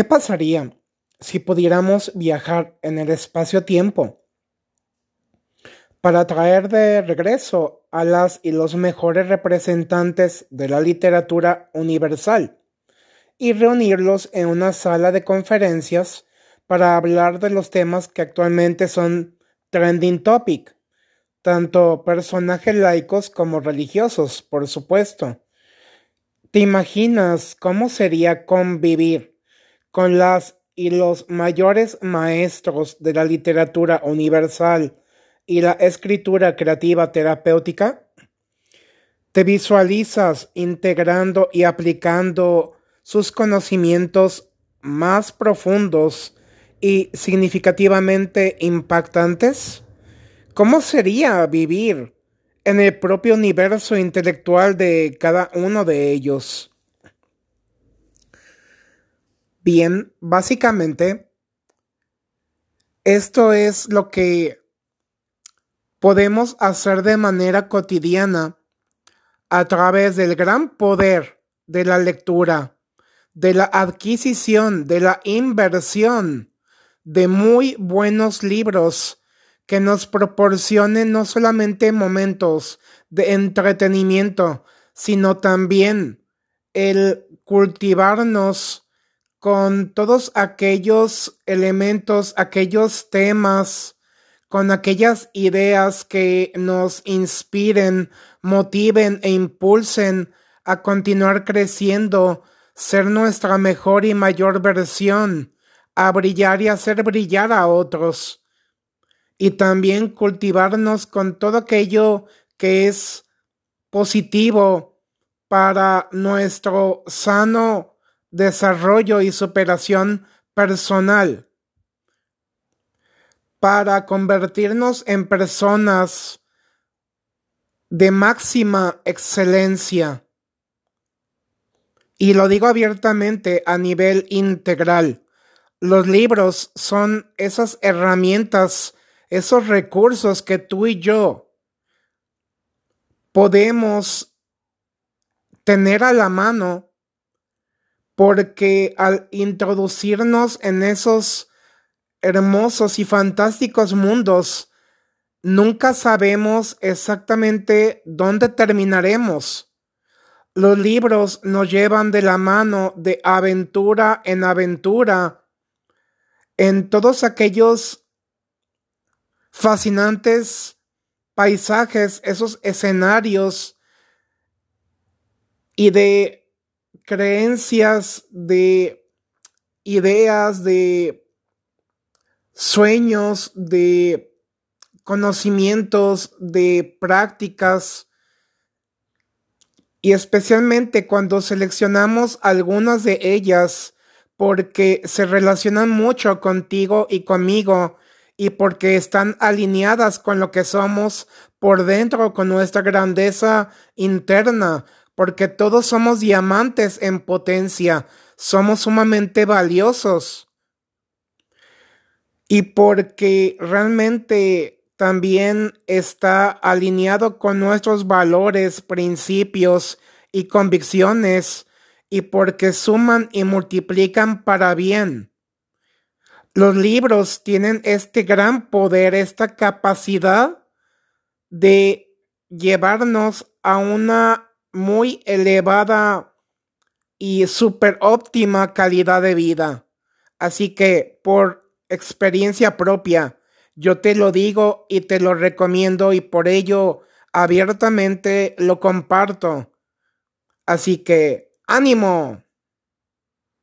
¿Qué pasaría si pudiéramos viajar en el espacio-tiempo para traer de regreso a las y los mejores representantes de la literatura universal y reunirlos en una sala de conferencias para hablar de los temas que actualmente son trending topic, tanto personajes laicos como religiosos, por supuesto. ¿Te imaginas cómo sería convivir con las y los mayores maestros de la literatura universal y la escritura creativa terapéutica? ¿Te visualizas integrando y aplicando sus conocimientos más profundos y significativamente impactantes? ¿Cómo sería vivir en el propio universo intelectual de cada uno de ellos? Bien, básicamente, esto es lo que podemos hacer de manera cotidiana a través del gran poder de la lectura, de la adquisición, de la inversión de muy buenos libros que nos proporcionen no solamente momentos de entretenimiento, sino también el cultivarnos con todos aquellos elementos, aquellos temas, con aquellas ideas que nos inspiren, motiven e impulsen a continuar creciendo, ser nuestra mejor y mayor versión, a brillar y hacer brillar a otros. Y también cultivarnos con todo aquello que es positivo para nuestro sano desarrollo y superación personal para convertirnos en personas de máxima excelencia. Y lo digo abiertamente a nivel integral. Los libros son esas herramientas, esos recursos que tú y yo podemos tener a la mano porque al introducirnos en esos hermosos y fantásticos mundos, nunca sabemos exactamente dónde terminaremos. Los libros nos llevan de la mano de aventura en aventura en todos aquellos fascinantes paisajes, esos escenarios y de creencias, de ideas, de sueños, de conocimientos, de prácticas. Y especialmente cuando seleccionamos algunas de ellas porque se relacionan mucho contigo y conmigo y porque están alineadas con lo que somos por dentro, con nuestra grandeza interna, porque todos somos diamantes en potencia, somos sumamente valiosos. Y porque realmente también está alineado con nuestros valores, principios y convicciones, y porque suman y multiplican para bien. Los libros tienen este gran poder, esta capacidad de llevarnos a una muy elevada y súper óptima calidad de vida. Así que por experiencia propia, yo te lo digo y te lo recomiendo y por ello abiertamente lo comparto. Así que, ánimo.